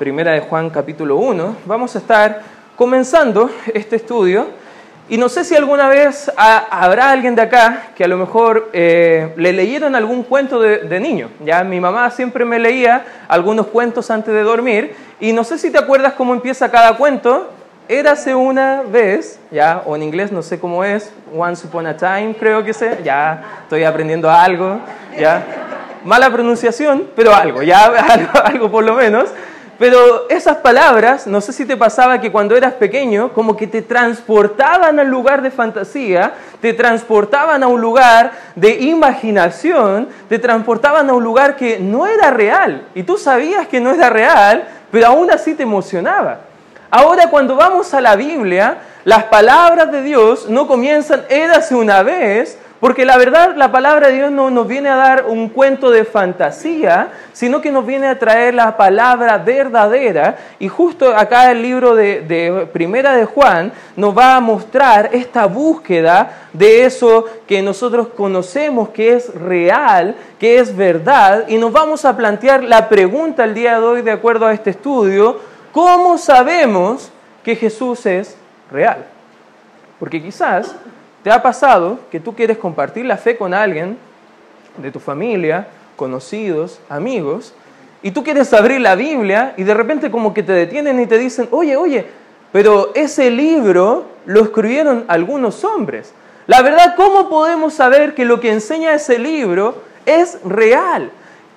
Primera de Juan capítulo 1. Vamos a estar comenzando este estudio y no sé si alguna vez habrá alguien de acá que a lo mejor eh, le leyeron algún cuento de, niño. Ya mi mamá siempre me leía algunos cuentos antes de dormir y no sé si te acuerdas cómo empieza cada cuento. Érase una vez, ya, o en inglés no sé cómo es, Once Upon a Time creo que sé, ya estoy aprendiendo algo, ya. Mala pronunciación, pero algo, ya, algo, algo por lo menos. Pero esas palabras, no sé si te pasaba que cuando eras pequeño, como que te transportaban al lugar de fantasía, te transportaban a un lugar de imaginación, te transportaban a un lugar que no era real. Y tú sabías que no era real, pero aún así te emocionaba. Ahora cuando vamos a la Biblia, las palabras de Dios no comienzan, érase una vez, porque la verdad, la palabra de Dios no nos viene a dar un cuento de fantasía, sino que nos viene a traer la palabra verdadera. Y justo acá el libro de, Primera de Juan nos va a mostrar esta búsqueda de eso que nosotros conocemos que es real, que es verdad. Y nos vamos a plantear la pregunta el día de hoy, de acuerdo a este estudio, ¿cómo sabemos que Jesús es real? Porque quizás ¿Te ha pasado que tú quieres compartir la fe con alguien de tu familia, conocidos, amigos, y tú quieres abrir la Biblia y de repente como que te detienen y te dicen, oye, oye, pero ese libro lo escribieron algunos hombres. La verdad, ¿cómo podemos saber que lo que enseña ese libro es real?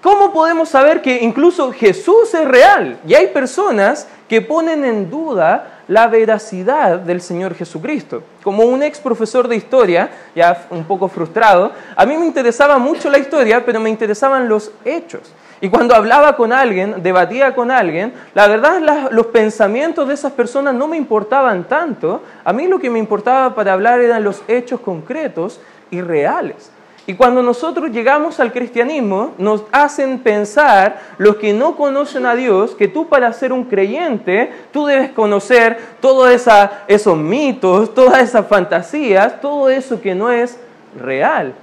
¿Cómo podemos saber que incluso Jesús es real? Y hay personas que ponen en duda la veracidad del Señor Jesucristo. Como un ex profesor de historia, ya un poco frustrado, a mí me interesaba mucho la historia, pero me interesaban los hechos. Y cuando hablaba con alguien, debatía con alguien, la verdad los pensamientos de esas personas no me importaban tanto. A mí lo que me importaba para hablar eran los hechos concretos y reales. Y cuando nosotros llegamos al cristianismo, nos hacen pensar los que no conocen a Dios que tú para ser un creyente, tú debes conocer todos esos mitos, todas esas fantasías, todo eso que no es real.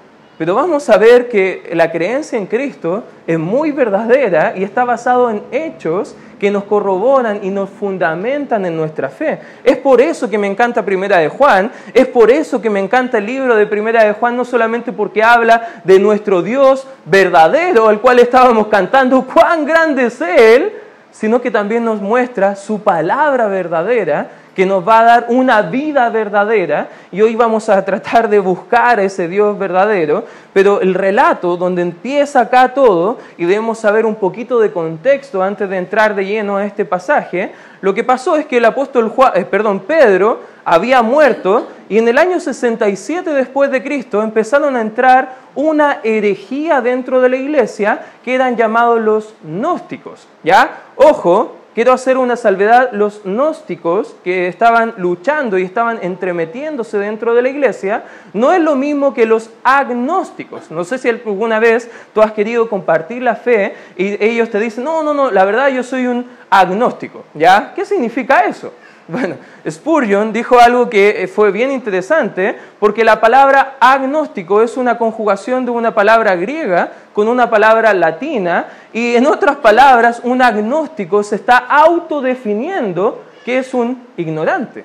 Pero vamos a ver que la creencia en Cristo es muy verdadera y está basado en hechos que nos corroboran y nos fundamentan en nuestra fe. Es por eso que me encanta Primera de Juan, es por eso que me encanta el libro de Primera de Juan, no solamente porque habla de nuestro Dios verdadero, al cual estábamos cantando, cuán grande es Él, sino que también nos muestra su palabra verdadera que nos va a dar una vida verdadera y hoy vamos a tratar de buscar ese Dios verdadero, pero el relato donde empieza acá todo y debemos saber un poquito de contexto antes de entrar de lleno a este pasaje, lo que pasó es que el apóstol eh, perdón, Pedro había muerto y en el año 67 después de Cristo empezaron a entrar una herejía dentro de la iglesia que eran llamados los gnósticos, ¿ya? Ojo, quiero hacer una salvedad, los gnósticos que estaban luchando y estaban entremetiéndose dentro de la iglesia, no es lo mismo que los agnósticos. No sé si alguna vez tú has querido compartir la fe y ellos te dicen, no, no, no, la verdad yo soy un agnóstico. ¿Ya? ¿Qué significa eso? Bueno, Spurgeon dijo algo que fue bien interesante porque la palabra agnóstico es una conjugación de una palabra griega con una palabra latina y en otras palabras un agnóstico se está autodefiniendo que es un ignorante.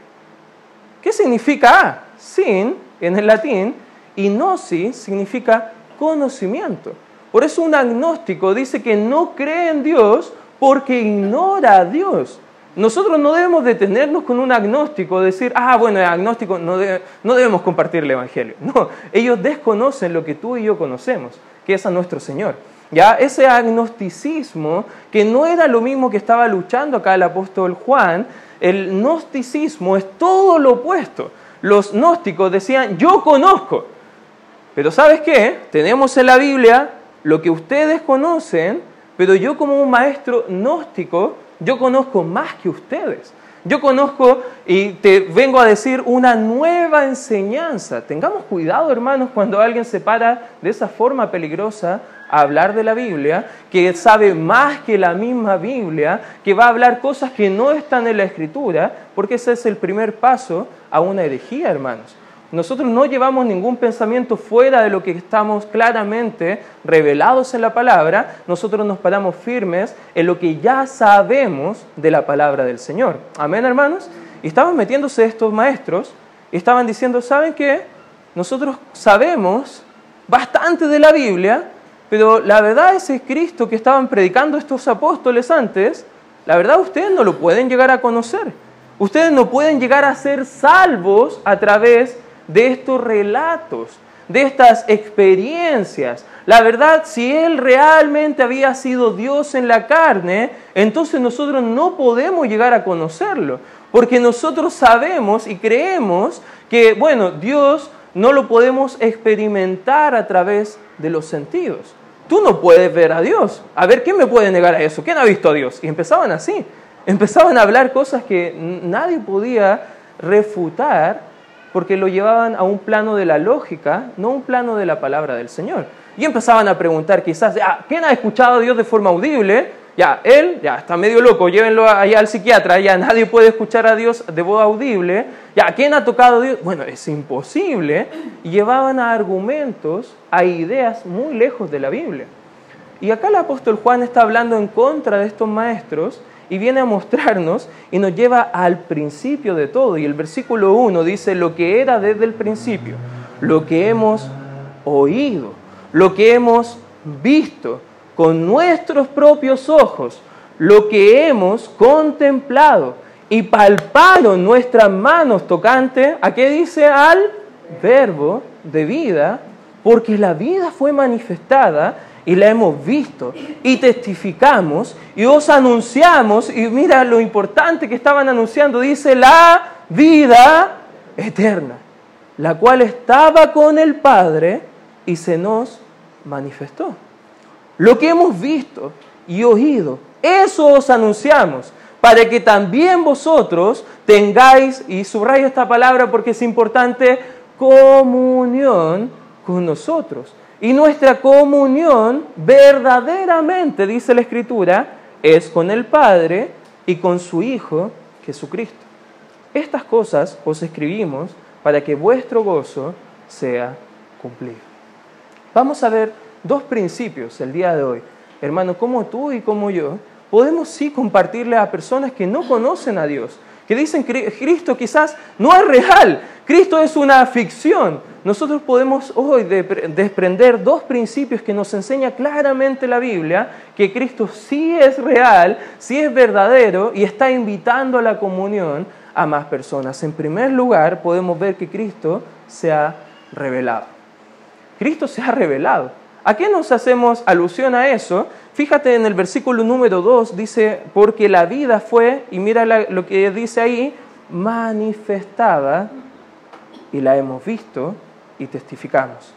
¿Qué significa a? Sin en el latín y gnosis significa conocimiento. Por eso un agnóstico dice que no cree en Dios porque ignora a Dios. Nosotros no debemos detenernos con un agnóstico, decir, ah, bueno, el agnóstico no, debemos compartir el Evangelio. No, ellos desconocen lo que tú y yo conocemos, que es a nuestro Señor. Ya ese agnosticismo, que no era lo mismo que estaba luchando acá el apóstol Juan, el gnosticismo es todo lo opuesto. Los gnósticos decían, yo conozco. Pero ¿sabes qué? Tenemos en la Biblia lo que ustedes conocen, pero yo como un maestro gnóstico yo conozco más que ustedes. Yo conozco y te vengo a decir una nueva enseñanza. Tengamos cuidado, hermanos, cuando alguien se para de esa forma peligrosa a hablar de la Biblia, que sabe más que la misma Biblia, que va a hablar cosas que no están en la Escritura, porque ese es el primer paso a una herejía, hermanos. Nosotros no llevamos ningún pensamiento fuera de lo que estamos claramente revelados en la palabra, nosotros nos paramos firmes en lo que ya sabemos de la palabra del Señor. Amén, hermanos. Y estaban metiéndose estos maestros y estaban diciendo, ¿saben qué? Nosotros sabemos bastante de la Biblia, pero la verdad ese Cristo que estaban predicando estos apóstoles antes, la verdad ustedes no lo pueden llegar a conocer. Ustedes no pueden llegar a ser salvos a través de estos relatos, de estas experiencias. La verdad, si Él realmente había sido Dios en la carne, entonces nosotros no podemos llegar a conocerlo, porque nosotros sabemos y creemos que, bueno, Dios no lo podemos experimentar a través de los sentidos. Tú no puedes ver a Dios. A ver, ¿quién me puede negar a eso? ¿Quién ha visto a Dios? Y empezaban así. Empezaban a hablar cosas que nadie podía refutar porque lo llevaban a un plano de la lógica, no un plano de la palabra del Señor. Y empezaban a preguntar quizás, ah, ¿quién ha escuchado a Dios de forma audible? Ya, él ya está medio loco, llévenlo allá al psiquiatra, ya nadie puede escuchar a Dios de voz audible. Ya, ¿quién ha tocado a Dios? Bueno, es imposible. Llevaban a argumentos, a ideas muy lejos de la Biblia. Y acá el apóstol Juan está hablando en contra de estos maestros y viene a mostrarnos y nos lleva al principio de todo. Y el versículo 1 dice lo que era desde el principio, lo que hemos oído, lo que hemos visto con nuestros propios ojos, lo que hemos contemplado y palparon nuestras manos tocante, ¿a qué dice? Al verbo de vida, porque la vida fue manifestada y la hemos visto y testificamos y os anunciamos, y mira lo importante que estaban anunciando, dice la vida eterna, la cual estaba con el Padre y se nos manifestó. Lo que hemos visto y oído, eso os anunciamos, para que también vosotros tengáis, y subrayo esta palabra porque es importante, comunión con nosotros. Y nuestra comunión verdaderamente, dice la Escritura, es con el Padre y con su Hijo Jesucristo. Estas cosas os escribimos para que vuestro gozo sea cumplido. Vamos a ver dos principios el día de hoy. Hermano, como tú y como yo, podemos sí compartirle a personas que no conocen a Dios, que dicen que Cristo quizás no es real, Cristo es una ficción. Nosotros podemos hoy desprender dos principios que nos enseña claramente la Biblia, que Cristo sí es real, sí es verdadero y está invitando a la comunión a más personas. En primer lugar, podemos ver que Cristo se ha revelado. Cristo se ha revelado. ¿A qué nos hacemos alusión a eso? Fíjate en el versículo número 2, dice, porque la vida fue, y mira lo que dice ahí, manifestada y la hemos visto y testificamos.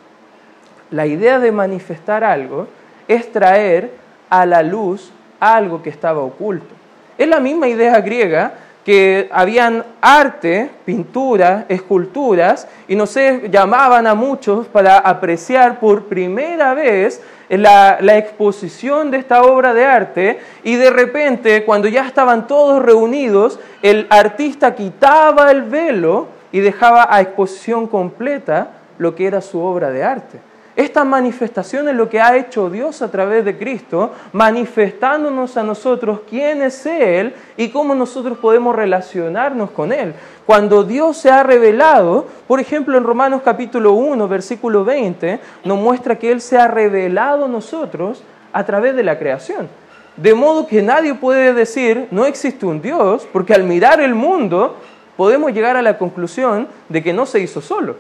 La idea de manifestar algo es traer a la luz algo que estaba oculto. Es la misma idea griega que habían arte, pintura, esculturas, y no sé, llamaban a muchos para apreciar por primera vez la, la, exposición de esta obra de arte, y de repente, cuando ya estaban todos reunidos, el artista quitaba el velo y dejaba a exposición completa lo que era su obra de arte. Esta manifestación es lo que ha hecho Dios a través de Cristo, manifestándonos a nosotros quién es Él y cómo nosotros podemos relacionarnos con Él. Cuando Dios se ha revelado, por ejemplo en Romanos capítulo 1, versículo 20, nos muestra que Él se ha revelado a nosotros a través de la creación. De modo que nadie puede decir, no existe un Dios, porque al mirar el mundo podemos llegar a la conclusión de que no se hizo solo.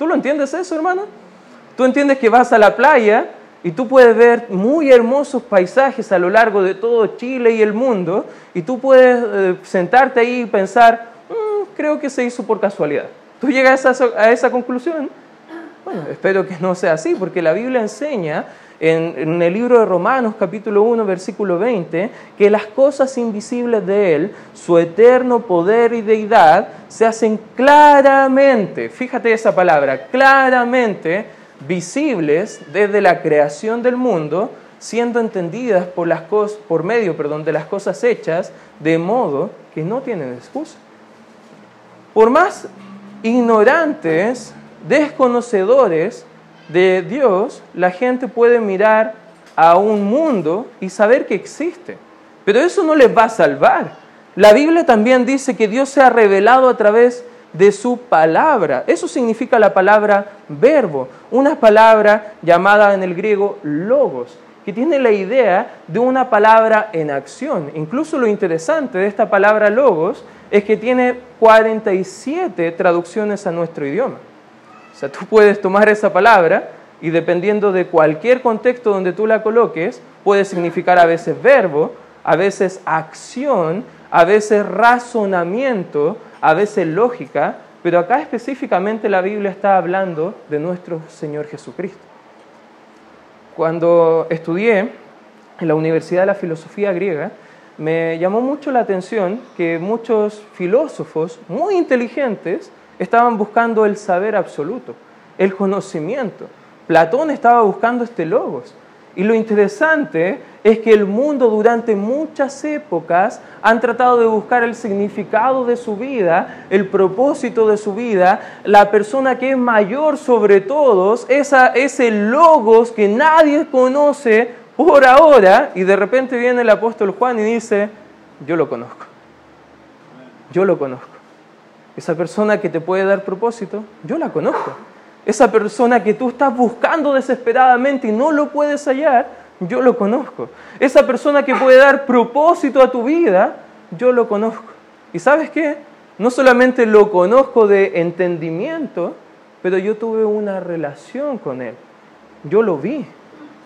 ¿Tú lo entiendes eso, hermano? Tú entiendes que vas a la playa y tú puedes ver muy hermosos paisajes a lo largo de todo Chile y el mundo y tú puedes eh, sentarte ahí y pensar, mm, creo que se hizo por casualidad. ¿Tú llegas a esa, a esa conclusión? Bueno, espero que no sea así, porque la Biblia enseña en, el libro de Romanos capítulo 1 versículo 20 que las cosas invisibles de Él, su eterno poder y deidad, se hacen claramente, fíjate esa palabra, claramente visibles desde la creación del mundo, siendo entendidas por, las por medio perdón, de las cosas hechas, de modo que no tienen excusa. Por más ignorantes, desconocedores de Dios, la gente puede mirar a un mundo y saber que existe. Pero eso no les va a salvar. La Biblia también dice que Dios se ha revelado a través de su palabra. Eso significa la palabra verbo, una palabra llamada en el griego logos, que tiene la idea de una palabra en acción. Incluso lo interesante de esta palabra logos es que tiene 47 traducciones a nuestro idioma. O sea, tú puedes tomar esa palabra y dependiendo de cualquier contexto donde tú la coloques, puede significar a veces verbo, a veces acción, a veces razonamiento, a veces lógica, pero acá específicamente la Biblia está hablando de nuestro Señor Jesucristo. Cuando estudié en la Universidad de la Filosofía Griega, me llamó mucho la atención que muchos filósofos muy inteligentes estaban buscando el saber absoluto, el conocimiento. Platón estaba buscando este logos. Y lo interesante es que el mundo durante muchas épocas han tratado de buscar el significado de su vida, el propósito de su vida, la persona que es mayor sobre todos, esa, ese logos que nadie conoce por ahora, y de repente viene el apóstol Juan y dice, yo lo conozco, yo lo conozco. Esa persona que te puede dar propósito, yo la conozco. Esa persona que tú estás buscando desesperadamente y no lo puedes hallar, yo lo conozco. Esa persona que puede dar propósito a tu vida, yo lo conozco. ¿Y sabes qué? No solamente lo conozco de entendimiento, pero yo tuve una relación con Él. Yo lo vi,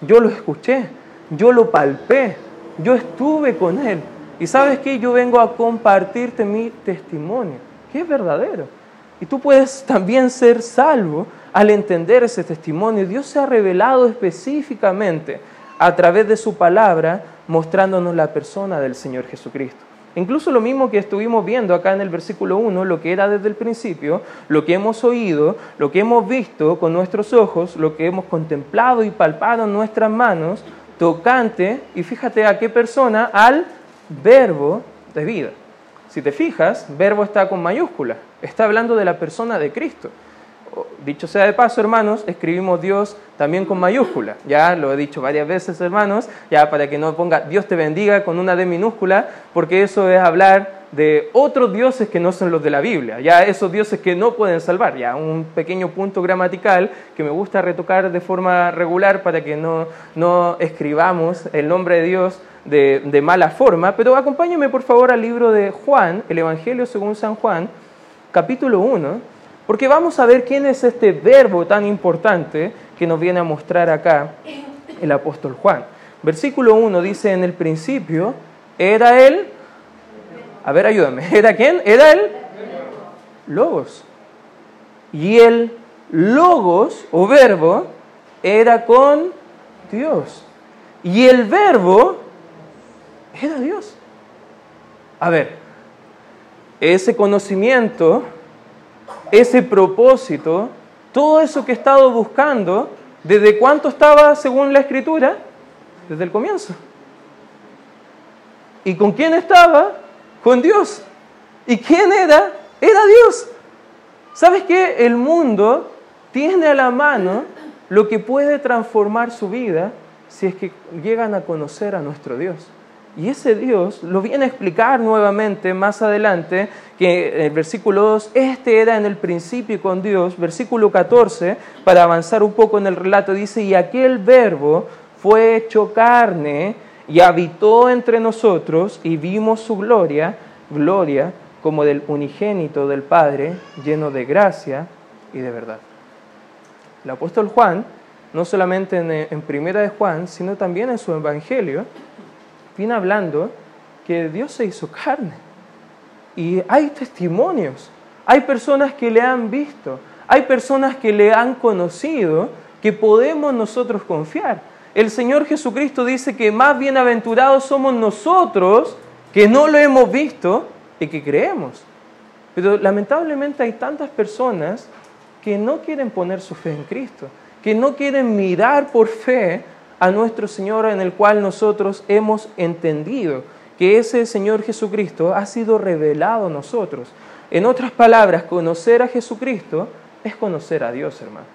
yo lo escuché, yo lo palpé, yo estuve con Él. Y sabes qué? Yo vengo a compartirte mi testimonio, que es verdadero. Y tú puedes también ser salvo al entender ese testimonio. Dios se ha revelado específicamente a través de su palabra, mostrándonos la persona del Señor Jesucristo. Incluso lo mismo que estuvimos viendo acá en el versículo 1, lo que era desde el principio, lo que hemos oído, lo que hemos visto con nuestros ojos, lo que hemos contemplado y palpado en nuestras manos, tocante, y fíjate a qué persona, al verbo de vida. Si te fijas, verbo está con mayúscula, está hablando de la persona de Cristo dicho sea de paso, hermanos, escribimos Dios también con mayúscula. Ya lo he dicho varias veces, hermanos, ya para que no ponga Dios te bendiga con una D minúscula, porque eso es hablar de otros dioses que no son los de la Biblia, ya esos dioses que no pueden salvar, ya un pequeño punto gramatical que me gusta retocar de forma regular para que no, no escribamos el nombre de Dios de, de mala forma, pero acompáñame por favor al libro de Juan, el Evangelio según San Juan, capítulo 1, porque vamos a ver quién es este verbo tan importante que nos viene a mostrar acá el apóstol Juan. Versículo 1 dice, en el principio era él, a ver, ayúdame, ¿era quién? Era él, Logos. Y el Logos o verbo era con Dios. Y el verbo era Dios. A ver, ese conocimiento ese propósito, todo eso que he estado buscando, ¿desde cuánto estaba según la escritura? Desde el comienzo. ¿Y con quién estaba? Con Dios. ¿Y quién era? Era Dios. ¿Sabes qué? El mundo tiene a la mano lo que puede transformar su vida si es que llegan a conocer a nuestro Dios. Y ese Dios lo viene a explicar nuevamente más adelante, que en el versículo 2, este era en el principio con Dios, versículo 14, para avanzar un poco en el relato, dice, y aquel verbo fue hecho carne y habitó entre nosotros y vimos su gloria, gloria como del unigénito del Padre, lleno de gracia y de verdad. El apóstol Juan, no solamente en, en Primera de Juan, sino también en su Evangelio, viene hablando que Dios se hizo carne. Y hay testimonios, hay personas que le han visto, hay personas que le han conocido, que podemos nosotros confiar. El Señor Jesucristo dice que más bienaventurados somos nosotros que no lo hemos visto y que creemos. Pero lamentablemente hay tantas personas que no quieren poner su fe en Cristo, que no quieren mirar por fe a nuestro Señor en el cual nosotros hemos entendido. que ese Señor Jesucristo ha sido revelado a nosotros. En otras palabras, conocer a Jesucristo es conocer a Dios, hermano.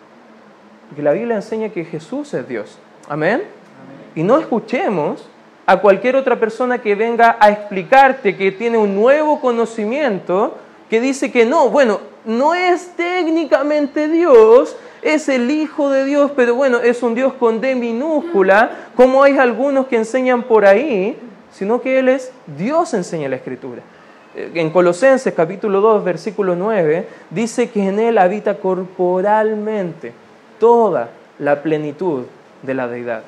Porque la Biblia enseña que Jesús es Dios. Amén. Y no escuchemos a cualquier otra persona que venga a explicarte que tiene un nuevo conocimiento, que dice que no, bueno, no es técnicamente Dios, es el Hijo de Dios, pero bueno, es un Dios con D minúscula, como hay algunos que enseñan por ahí, sino que Él es Dios, enseña la Escritura. Eh, en Colosenses capítulo 2, versículo 9, dice que en Él habita corporalmente toda la plenitud de la deidad.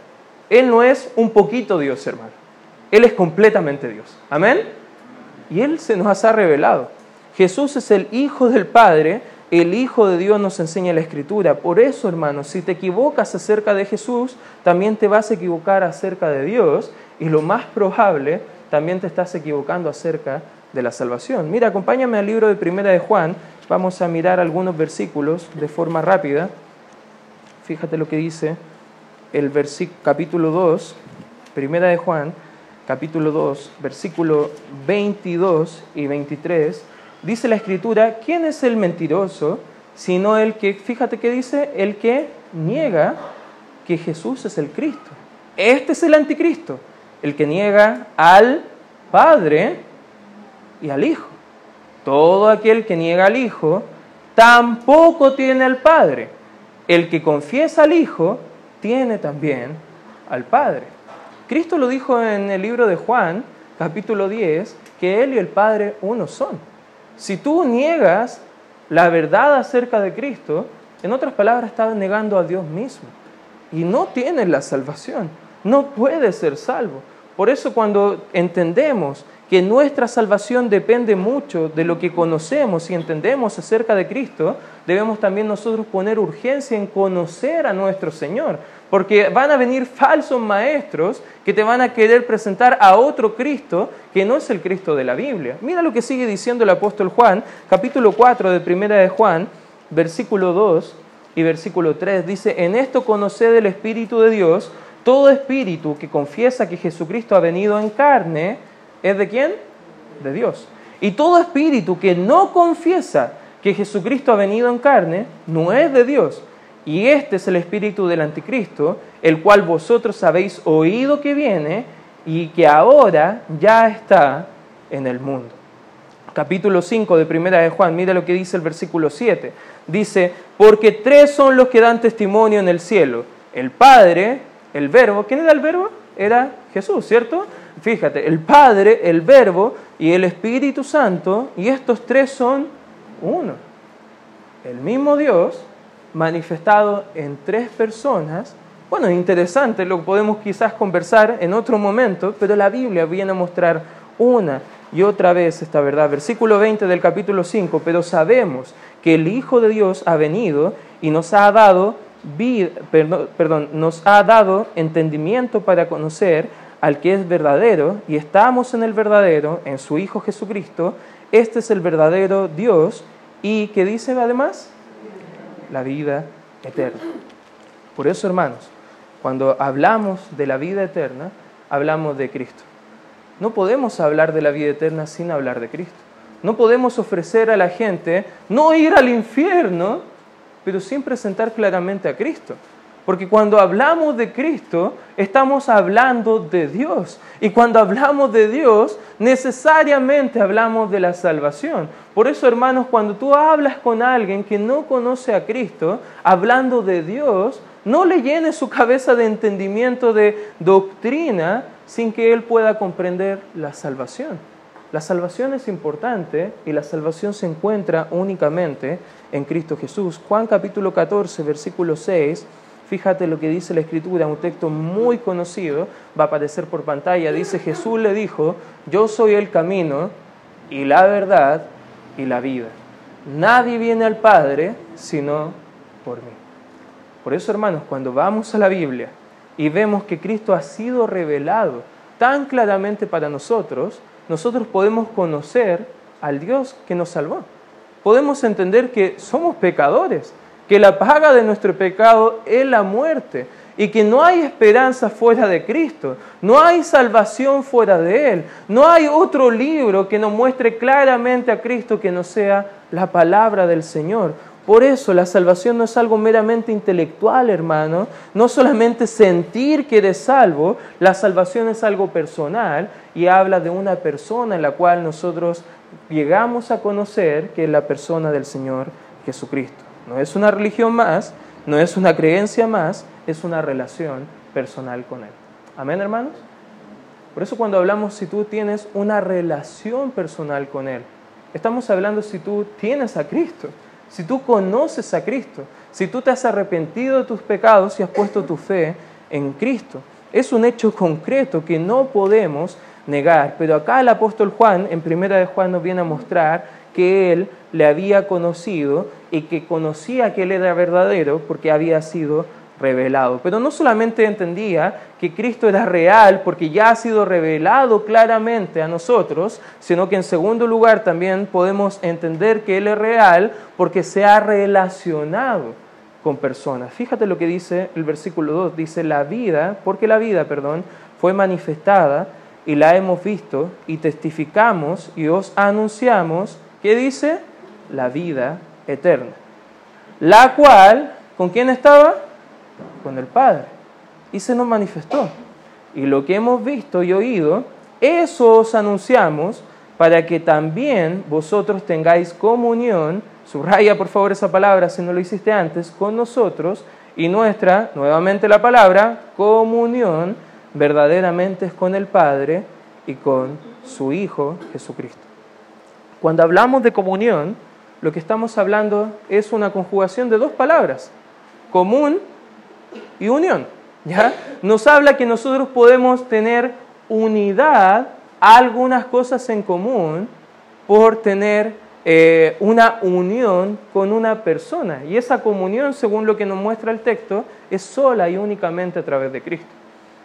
Él no es un poquito Dios, hermano. Él es completamente Dios. Amén. Y Él se nos ha revelado. Jesús es el Hijo del Padre, el Hijo de Dios nos enseña la Escritura. Por eso, hermanos, si te equivocas acerca de Jesús, también te vas a equivocar acerca de Dios y lo más probable, también te estás equivocando acerca de la salvación. Mira, acompáñame al libro de Primera de Juan. Vamos a mirar algunos versículos de forma rápida. Fíjate lo que dice el capítulo 2, primera de Juan, capítulo 2, versículo 22 y 23, dice la escritura, ¿quién es el mentiroso? Sino el que, fíjate que dice, el que niega que Jesús es el Cristo. Este es el anticristo, el que niega al Padre y al Hijo. Todo aquel que niega al Hijo tampoco tiene al Padre. El que confiesa al Hijo tiene también al Padre. Cristo lo dijo en el libro de Juan, capítulo 10, que Él y el Padre uno son. Si tú niegas la verdad acerca de Cristo, en otras palabras, estás negando a Dios mismo. Y no tienes la salvación. No puedes ser salvo. Por eso cuando entendemos que nuestra salvación depende mucho de lo que conocemos y entendemos acerca de Cristo, debemos también nosotros poner urgencia en conocer a nuestro Señor, porque van a venir falsos maestros que te van a querer presentar a otro Cristo que no es el Cristo de la Biblia. Mira lo que sigue diciendo el apóstol Juan, capítulo 4 de Primera de Juan, versículo 2 y versículo 3, dice, en esto conoced el Espíritu de Dios, todo espíritu que confiesa que Jesucristo ha venido en carne, ¿Es de quién? De Dios. Y todo espíritu que no confiesa que Jesucristo ha venido en carne, no es de Dios. Y este es el espíritu del anticristo, el cual vosotros habéis oído que viene y que ahora ya está en el mundo. Capítulo 5 de Primera de Juan, mira lo que dice el versículo 7. Dice, porque tres son los que dan testimonio en el cielo. El Padre, el Verbo, ¿quién era el Verbo? Era Jesús, ¿cierto? fíjate, el Padre, el Verbo y el Espíritu Santo, y estos tres son uno. El mismo Dios manifestado en tres personas. Bueno, interesante, lo podemos quizás conversar en otro momento, pero la Biblia viene a mostrar una y otra vez esta verdad. Versículo 20 del capítulo 5, pero sabemos que el Hijo de Dios ha venido y nos ha dado perdón, nos ha dado entendimiento para conocer al que es verdadero y estamos en el verdadero, en su Hijo Jesucristo, este es el verdadero Dios y que dice además la vida eterna. Por eso, hermanos, cuando hablamos de la vida eterna, hablamos de Cristo. No podemos hablar de la vida eterna sin hablar de Cristo. No podemos ofrecer a la gente no ir al infierno, pero sin presentar claramente a Cristo. Porque cuando hablamos de Cristo, estamos hablando de Dios. Y cuando hablamos de Dios, necesariamente hablamos de la salvación. Por eso, hermanos, cuando tú hablas con alguien que no conoce a Cristo, hablando de Dios, no le llenes su cabeza de entendimiento de doctrina sin que él pueda comprender la salvación. La salvación es importante y la salvación se encuentra únicamente en Cristo Jesús. Juan capítulo 14, versículo 6 Fíjate lo que dice la escritura, un texto muy conocido, va a aparecer por pantalla. Dice, Jesús le dijo, yo soy el camino y la verdad y la vida. Nadie viene al Padre sino por mí. Por eso, hermanos, cuando vamos a la Biblia y vemos que Cristo ha sido revelado tan claramente para nosotros, nosotros podemos conocer al Dios que nos salvó. Podemos entender que somos pecadores, que la paga de nuestro pecado es la muerte y que no hay esperanza fuera de Cristo, no hay salvación fuera de Él, no hay otro libro que nos muestre claramente a Cristo que no sea la palabra del Señor. Por eso la salvación no es algo meramente intelectual, hermano, no solamente sentir que eres salvo, la salvación es algo personal y habla de una persona en la cual nosotros llegamos a conocer que es la persona del Señor Jesucristo. No es una religión más, no es una creencia más, es una relación personal con Él. Amén, hermanos. Por eso cuando hablamos si tú tienes una relación personal con Él, estamos hablando si tú tienes a Cristo, si tú conoces a Cristo, si tú te has arrepentido de tus pecados y has puesto tu fe en Cristo. Es un hecho concreto que no podemos negar, pero acá el apóstol Juan, en primera de Juan, nos viene a mostrar que él le había conocido y que conocía que él era verdadero porque había sido revelado. Pero no solamente entendía que Cristo era real porque ya ha sido revelado claramente a nosotros, sino que en segundo lugar también podemos entender que Él es real porque se ha relacionado con personas. Fíjate lo que dice el versículo 2, dice la vida, porque la vida, perdón, fue manifestada y la hemos visto y testificamos y os anunciamos, ¿qué dice? La vida eterna. La cual, ¿con quién estaba? con el Padre. Y se nos manifestó. Y lo que hemos visto y oído, eso os anunciamos para que también vosotros tengáis comunión, subraya por favor esa palabra si no lo hiciste antes, con nosotros y nuestra, nuevamente la palabra, comunión verdaderamente es con el Padre y con su Hijo Jesucristo. Cuando hablamos de comunión, lo que estamos hablando es una conjugación de dos palabras, común y unión. ¿ya? Nos habla que nosotros podemos tener unidad, algunas cosas en común, por tener eh, una unión con una persona. Y esa comunión, según lo que nos muestra el texto, es sola y únicamente a través de Cristo.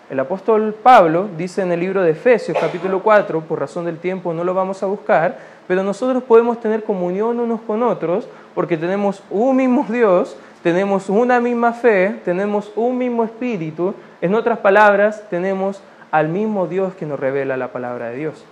El apóstol Pablo dice en el libro de Efesios capítulo 4, por razón del tiempo no lo vamos a buscar, pero nosotros podemos tener comunión unos con otros porque tenemos un mismo Dios, tenemos una misma fe, tenemos un mismo espíritu, en otras palabras, tenemos al mismo Dios que nos revela la palabra de Dios.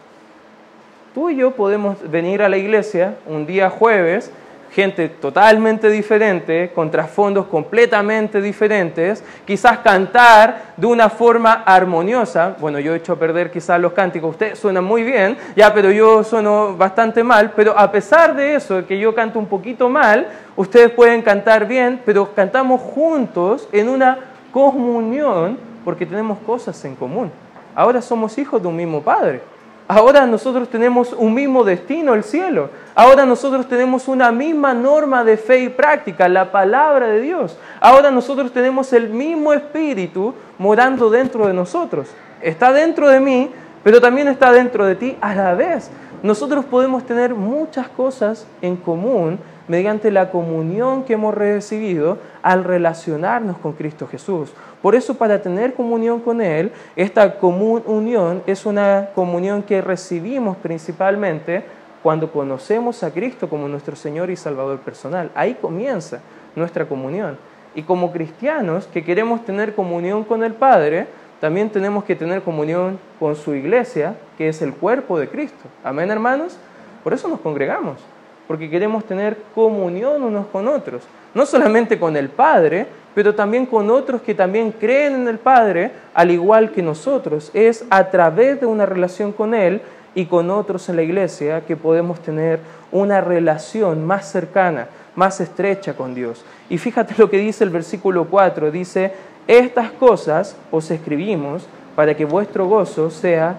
Tú y yo podemos venir a la iglesia un día jueves gente totalmente diferente, con trasfondos completamente diferentes, quizás cantar de una forma armoniosa. Bueno, yo he hecho perder quizás los cánticos, usted suena muy bien, ya, pero yo sueno bastante mal, pero a pesar de eso, que yo canto un poquito mal, ustedes pueden cantar bien, pero cantamos juntos en una comunión porque tenemos cosas en común. Ahora somos hijos de un mismo Padre. Ahora nosotros tenemos un mismo destino, el cielo. Ahora nosotros tenemos una misma norma de fe y práctica, la palabra de Dios. Ahora nosotros tenemos el mismo espíritu morando dentro de nosotros. Está dentro de mí, pero también está dentro de ti a la vez. Nosotros podemos tener muchas cosas en común mediante la comunión que hemos recibido al relacionarnos con Cristo Jesús. Por eso para tener comunión con Él, esta común unión es una comunión que recibimos principalmente cuando conocemos a Cristo como nuestro Señor y Salvador personal. Ahí comienza nuestra comunión. Y como cristianos que queremos tener comunión con el Padre, también tenemos que tener comunión con su iglesia, que es el cuerpo de Cristo. Amén, hermanos. Por eso nos congregamos porque queremos tener comunión unos con otros, no solamente con el Padre, pero también con otros que también creen en el Padre, al igual que nosotros. Es a través de una relación con Él y con otros en la iglesia que podemos tener una relación más cercana, más estrecha con Dios. Y fíjate lo que dice el versículo 4, dice, estas cosas os escribimos para que vuestro gozo sea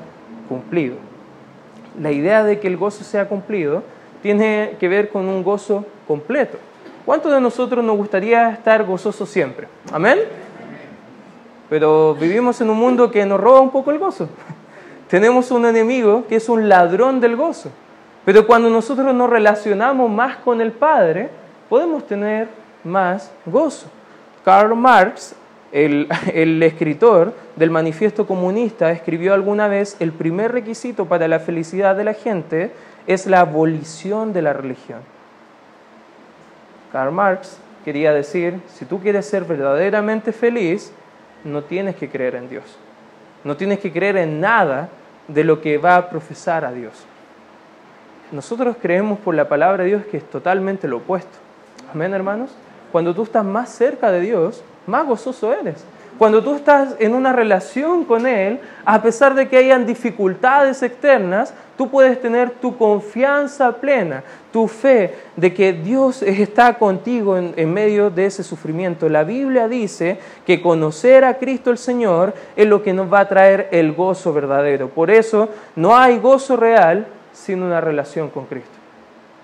cumplido. La idea de que el gozo sea cumplido tiene que ver con un gozo completo. ¿Cuántos de nosotros nos gustaría estar gozosos siempre? Amén. Pero vivimos en un mundo que nos roba un poco el gozo. Tenemos un enemigo que es un ladrón del gozo. Pero cuando nosotros nos relacionamos más con el Padre, podemos tener más gozo. Karl Marx, el, el, escritor del manifiesto comunista, escribió alguna vez el primer requisito para la felicidad de la gente es la abolición de la religión. Karl Marx quería decir, si tú quieres ser verdaderamente feliz, no tienes que creer en Dios. No tienes que creer en nada de lo que va a profesar a Dios. Nosotros creemos por la palabra de Dios que es totalmente lo opuesto. Amén, hermanos. Cuando tú estás más cerca de Dios, más gozoso eres. Cuando tú estás en una relación con Él, a pesar de que hayan dificultades externas, tú puedes tener tu confianza plena, tu fe de que Dios está contigo en, medio de ese sufrimiento. La Biblia dice que conocer a Cristo el Señor es lo que nos va a traer el gozo verdadero. Por eso no hay gozo real sin una relación con Cristo.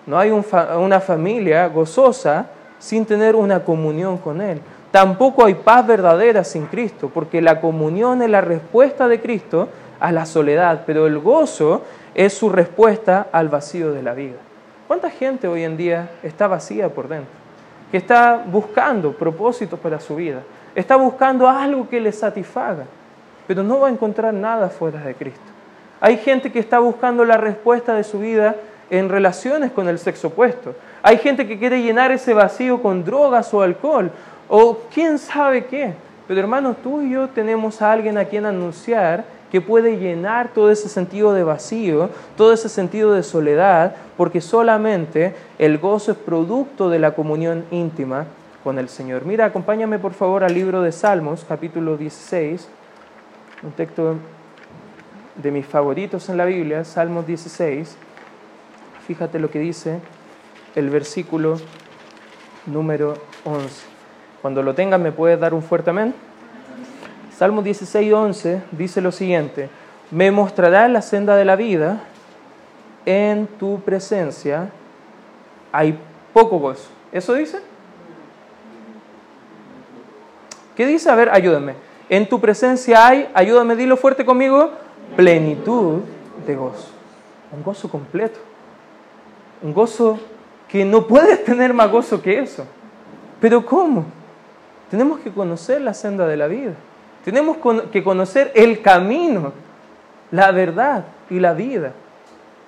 No hay una familia gozosa sin tener una comunión con Él. Tampoco hay paz verdadera sin Cristo, porque la comunión es la respuesta de Cristo a la soledad, pero el gozo es su respuesta al vacío de la vida. ¿Cuánta gente hoy en día está vacía por dentro? Que está buscando propósitos para su vida, está buscando algo que le satisfaga, pero no va a encontrar nada fuera de Cristo. Hay gente que está buscando la respuesta de su vida en relaciones con el sexo opuesto. Hay gente que quiere llenar ese vacío con drogas o alcohol o quién sabe qué. Pero hermanos, tú y yo tenemos a alguien a quien anunciar que puede llenar todo ese sentido de vacío, todo ese sentido de soledad, porque solamente el gozo es producto de la comunión íntima con el Señor. Mira, acompáñame por favor al libro de Salmos, capítulo 16, un texto de mis favoritos en la Biblia, Salmos 16. Fíjate lo que dice el versículo número 11. Cuando lo tengan, ¿me puedes dar un fuerte amén? Salmo 16, 11 dice lo siguiente, me mostrará la senda de la vida, en tu presencia hay poco gozo. ¿Eso dice? ¿Qué dice? A ver, ayúdame. En tu presencia hay, ayúdame, dilo fuerte conmigo, plenitud de gozo. Un gozo completo. Un gozo que no puedes tener más gozo que eso. Pero ¿cómo? Tenemos que conocer la senda de la vida. Tenemos que conocer el camino, la verdad y la vida.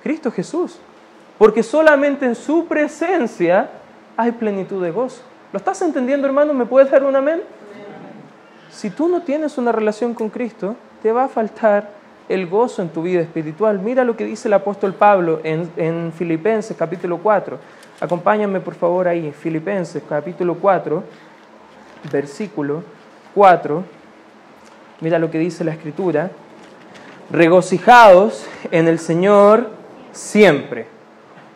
Cristo Jesús. Porque solamente en su presencia hay plenitud de gozo. ¿Lo estás entendiendo, hermano? ¿Me puedes dar un amén? Si tú no tienes una relación con Cristo, te va a faltar el gozo en tu vida espiritual. Mira lo que dice el apóstol Pablo en, en Filipenses capítulo 4. Acompáñame por favor ahí, Filipenses capítulo 4 versículo 4, mira lo que dice la escritura, regocijados en el Señor siempre.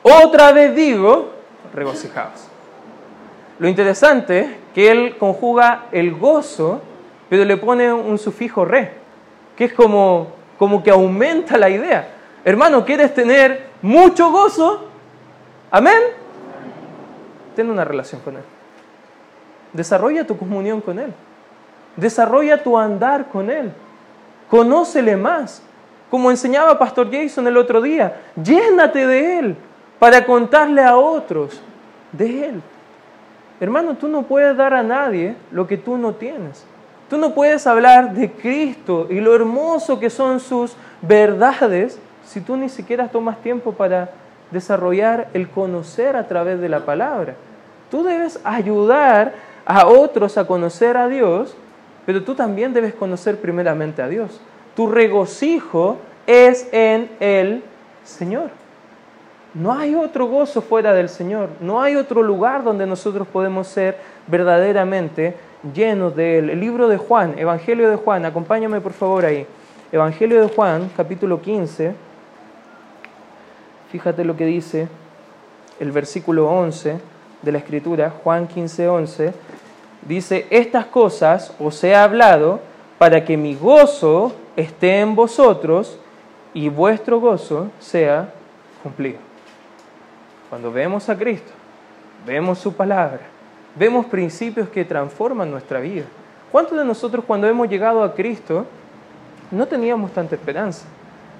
Otra vez digo, regocijados. Lo interesante que él conjuga el gozo, pero le pone un sufijo re, que es como, como que aumenta la idea. Hermano, ¿quieres tener mucho gozo? Amén. Ten una relación con él. Desarrolla tu comunión con Él. Desarrolla tu andar con Él. Conócele más. Como enseñaba Pastor Jason el otro día, llénate de Él para contarle a otros de Él. Hermano, tú no puedes dar a nadie lo que tú no tienes. Tú no puedes hablar de Cristo y lo hermoso que son sus verdades si tú ni siquiera tomas tiempo para desarrollar el conocer a través de la palabra. Tú debes ayudar a otros a conocer a Dios, pero tú también debes conocer primeramente a Dios. Tu regocijo es en el Señor. No hay otro gozo fuera del Señor. No hay otro lugar donde nosotros podemos ser verdaderamente llenos de Él. El libro de Juan, Evangelio de Juan, acompáñame por favor ahí. Evangelio de Juan, capítulo 15. Fíjate lo que dice el versículo 11 de la Escritura, Juan 15, 11 dice, estas cosas os he hablado para que mi gozo esté en vosotros y vuestro gozo sea cumplido. Cuando vemos a Cristo, vemos su palabra, vemos principios que transforman nuestra vida. ¿Cuántos de nosotros cuando hemos llegado a Cristo no teníamos tanta esperanza?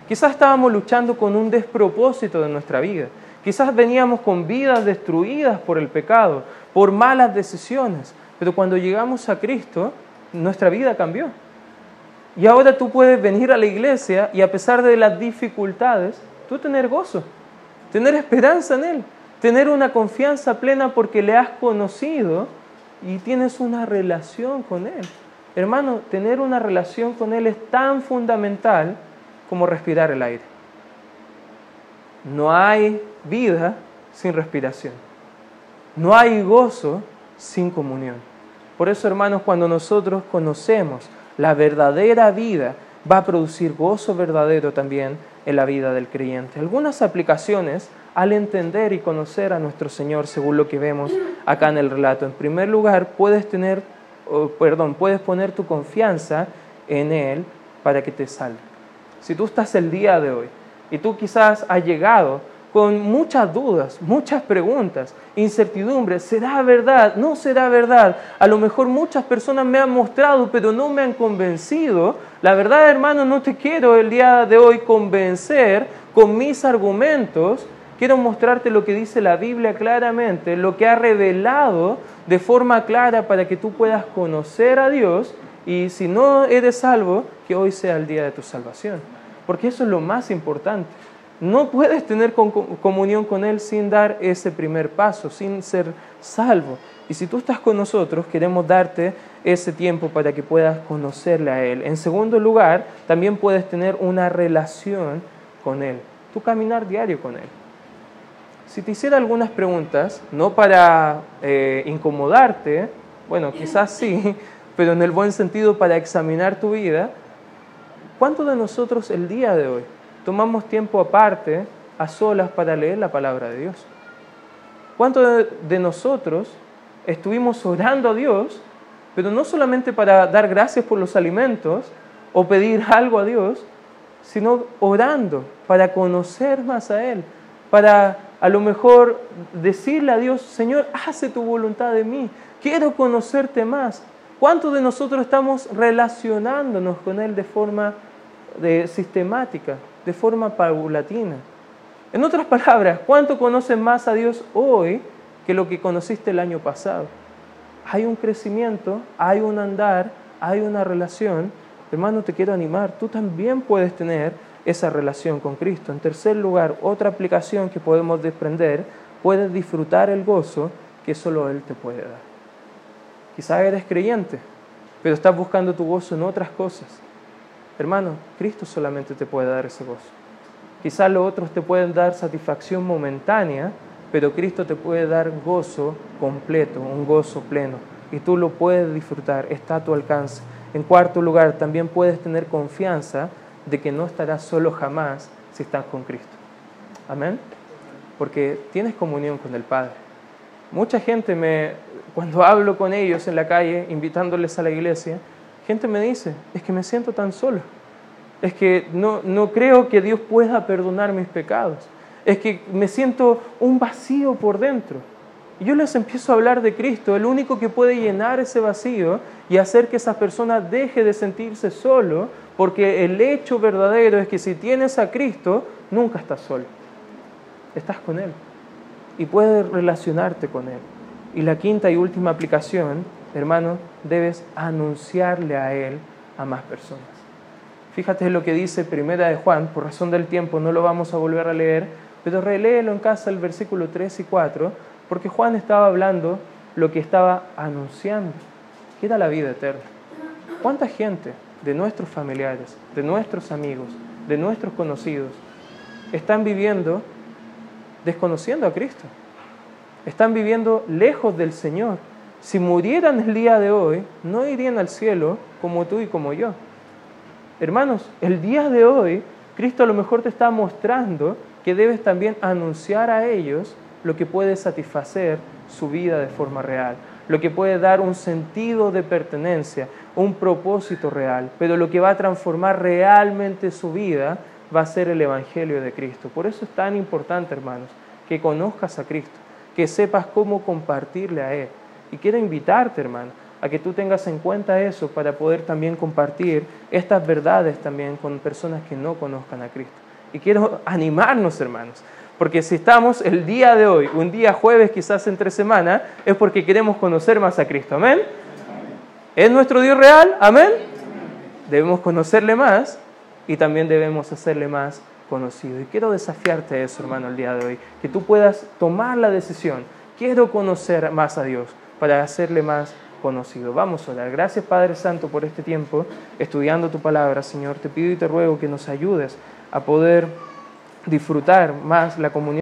Quizás estábamos luchando con un despropósito de nuestra vida. Quizás veníamos con vidas destruidas por el pecado, por malas decisiones. Pero cuando llegamos a Cristo, nuestra vida cambió. Y ahora tú puedes venir a la iglesia y a pesar de las dificultades, tú tener gozo, tener esperanza en Él, tener una confianza plena porque le has conocido y tienes una relación con Él. Hermano, tener una relación con Él es tan fundamental como respirar el aire. No hay vida sin respiración. No hay gozo sin comunión. Por eso, hermanos, cuando nosotros conocemos la verdadera vida, va a producir gozo verdadero también en la vida del creyente. Algunas aplicaciones al entender y conocer a nuestro Señor según lo que vemos acá en el relato. En primer lugar, puedes tener, perdón, puedes poner tu confianza en Él para que te salve. Si tú estás el día de hoy y tú quizás has llegado con muchas dudas, muchas preguntas, incertidumbres. ¿Será verdad? ¿No será verdad? A lo mejor muchas personas me han mostrado, pero no me han convencido. La verdad, hermano, no te quiero el día de hoy convencer con mis argumentos. Quiero mostrarte lo que dice la Biblia claramente, lo que ha revelado de forma clara para que tú puedas conocer a Dios y si no eres salvo, que hoy sea el día de tu salvación. Porque eso es lo más importante. No puedes tener comunión con Él sin dar ese primer paso, sin ser salvo. Y si tú estás con nosotros, queremos darte ese tiempo para que puedas conocerle a Él. En segundo lugar, también puedes tener una relación con Él, tu caminar diario con Él. Si te hiciera algunas preguntas, no para eh, incomodarte, bueno, quizás sí, pero en el buen sentido para examinar tu vida, ¿cuánto de nosotros el día de hoy tomamos tiempo aparte, a solas, para leer la palabra de Dios? ¿Cuántos de nosotros estuvimos orando a Dios, pero no solamente para dar gracias por los alimentos o pedir algo a Dios, sino orando para conocer más a Él, para a lo mejor decirle a Dios, Señor, hace tu voluntad de mí, quiero conocerte más. ¿Cuántos de nosotros estamos relacionándonos con Él de forma de, sistemática? de forma paulatina. En otras palabras, ¿cuánto conoces más a Dios hoy que lo que conociste el año pasado? Hay un crecimiento, hay un andar, hay una relación. Hermano, te quiero animar, tú también puedes tener esa relación con Cristo. En tercer lugar, otra aplicación que podemos desprender, puedes disfrutar el gozo que solo Él te puede dar. Quizás eres creyente, pero estás buscando tu gozo en otras cosas. Hermano, Cristo solamente te puede dar ese gozo. Quizás los otros te pueden dar satisfacción momentánea, pero Cristo te puede dar gozo completo, un gozo pleno. Y tú lo puedes disfrutar, está a tu alcance. En cuarto lugar, también puedes tener confianza de que no estarás solo jamás si estás con Cristo. Amén. Porque tienes comunión con el Padre. Mucha gente me, cuando hablo con ellos en la calle, invitándoles a la iglesia, gente me dice, es que me siento tan solo, es que no, no creo que Dios pueda perdonar mis pecados, es que me siento un vacío por dentro. Y yo les empiezo a hablar de Cristo, el único que puede llenar ese vacío y hacer que esa persona deje de sentirse solo, porque el hecho verdadero es que si tienes a Cristo, nunca estás solo. Estás con Él y puedes relacionarte con Él. Y la quinta y última aplicación hermano, debes anunciarle a Él a más personas. Fíjate lo que dice Primera de Juan, por razón del tiempo no lo vamos a volver a leer, pero reléelo en casa el versículo 3 y 4, porque Juan estaba hablando lo que estaba anunciando, que era la vida eterna. ¿Cuánta gente de nuestros familiares, de nuestros amigos, de nuestros conocidos, están viviendo desconociendo a Cristo? Están viviendo lejos del Señor si murieran el día de hoy, no irían al cielo como tú y como yo. Hermanos, el día de hoy, Cristo a lo mejor te está mostrando que debes también anunciar a ellos lo que puede satisfacer su vida de forma real, lo que puede dar un sentido de pertenencia, un propósito real, pero lo que va a transformar realmente su vida va a ser el Evangelio de Cristo. Por eso es tan importante, hermanos, que conozcas a Cristo, que sepas cómo compartirle a Él. Y quiero invitarte, hermano, a que tú tengas en cuenta eso para poder también compartir estas verdades también con personas que no conozcan a Cristo. Y quiero animarnos, hermanos, porque si estamos el día de hoy, un día jueves quizás entre semana, es porque queremos conocer más a Cristo. Amén. ¿Es nuestro Dios real? Amén. Debemos conocerle más y también debemos hacerle más conocido. Y quiero desafiarte a eso, hermano, el día de hoy, que tú puedas tomar la decisión. Quiero conocer más a Dios para hacerle más conocido. Vamos a orar. Gracias Padre Santo por este tiempo estudiando tu palabra, Señor. Te pido y te ruego que nos ayudes a poder disfrutar más la comunión.